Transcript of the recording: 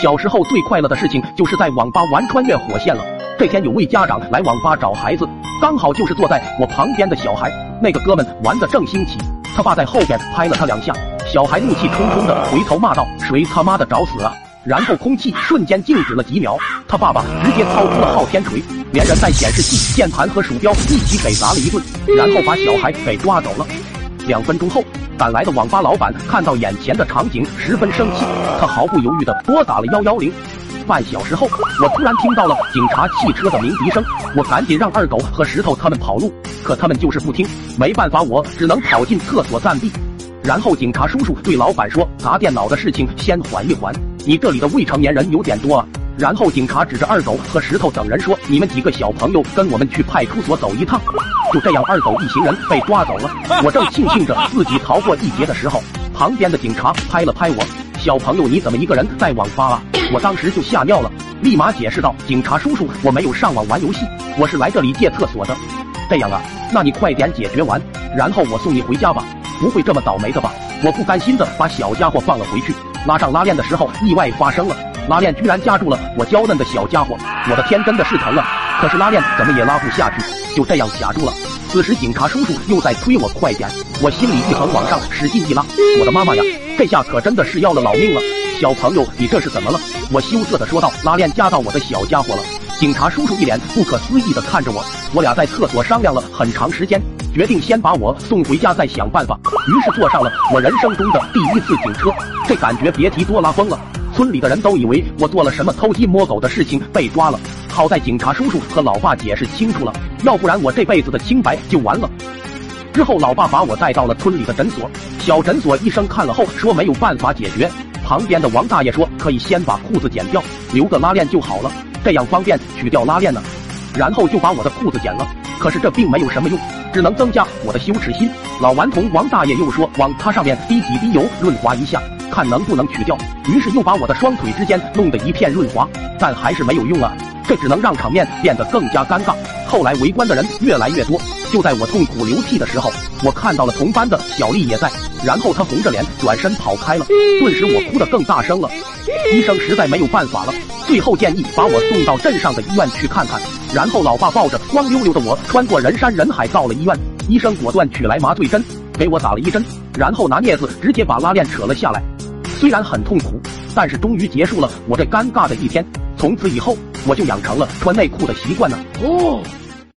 小时候最快乐的事情就是在网吧玩穿越火线了。这天有位家长来网吧找孩子，刚好就是坐在我旁边的小孩。那个哥们玩的正兴起，他爸在后边拍了他两下，小孩怒气冲冲的回头骂道：“谁他妈的找死啊！”然后空气瞬间静止了几秒，他爸爸直接掏出了昊天锤，连人带显示器、键盘和鼠标一起给砸了一顿，然后把小孩给抓走了。两分钟后。赶来的网吧老板看到眼前的场景，十分生气，他毫不犹豫地拨打了幺幺零。半小时后，我突然听到了警察汽车的鸣笛声，我赶紧让二狗和石头他们跑路，可他们就是不听，没办法，我只能跑进厕所暂避。然后警察叔叔对老板说：“砸电脑的事情先缓一缓，你这里的未成年人有点多啊。”然后警察指着二狗和石头等人说：“你们几个小朋友跟我们去派出所走一趟。”就这样，二狗一行人被抓走了。我正庆幸着自己逃过一劫的时候，旁边的警察拍了拍我：“小朋友，你怎么一个人在网吧啊？”我当时就吓尿了，立马解释道：“警察叔叔，我没有上网玩游戏，我是来这里借厕所的。”这样啊，那你快点解决完，然后我送你回家吧。不会这么倒霉的吧？我不甘心的把小家伙放了回去，拉上拉链的时候，意外发生了。拉链居然夹住了我娇嫩的小家伙，我的天，真的是疼啊！可是拉链怎么也拉不下去，就这样卡住了。此时警察叔叔又在催我快点，我心里一横，往上使劲一拉，我的妈妈呀，这下可真的是要了老命了！小朋友，你这是怎么了？我羞涩的说道。拉链夹到我的小家伙了。警察叔叔一脸不可思议的看着我，我俩在厕所商量了很长时间，决定先把我送回家再想办法。于是坐上了我人生中的第一次警车，这感觉别提多拉风了。村里的人都以为我做了什么偷鸡摸狗的事情被抓了，好在警察叔叔和老爸解释清楚了，要不然我这辈子的清白就完了。之后，老爸把我带到了村里的诊所，小诊所医生看了后说没有办法解决。旁边的王大爷说可以先把裤子剪掉，留个拉链就好了，这样方便取掉拉链呢。然后就把我的裤子剪了，可是这并没有什么用，只能增加我的羞耻心。老顽童王大爷又说往它上面滴几滴油润滑一下。看能不能取掉，于是又把我的双腿之间弄得一片润滑，但还是没有用啊！这只能让场面变得更加尴尬。后来围观的人越来越多，就在我痛苦流涕的时候，我看到了同班的小丽也在，然后她红着脸转身跑开了，顿时我哭得更大声了。医生实在没有办法了，最后建议把我送到镇上的医院去看看。然后老爸抱着光溜溜的我穿过人山人海到了医院，医生果断取来麻醉针给我打了一针，然后拿镊子直接把拉链扯了下来。虽然很痛苦，但是终于结束了我这尴尬的一天。从此以后，我就养成了穿内裤的习惯呢。哦。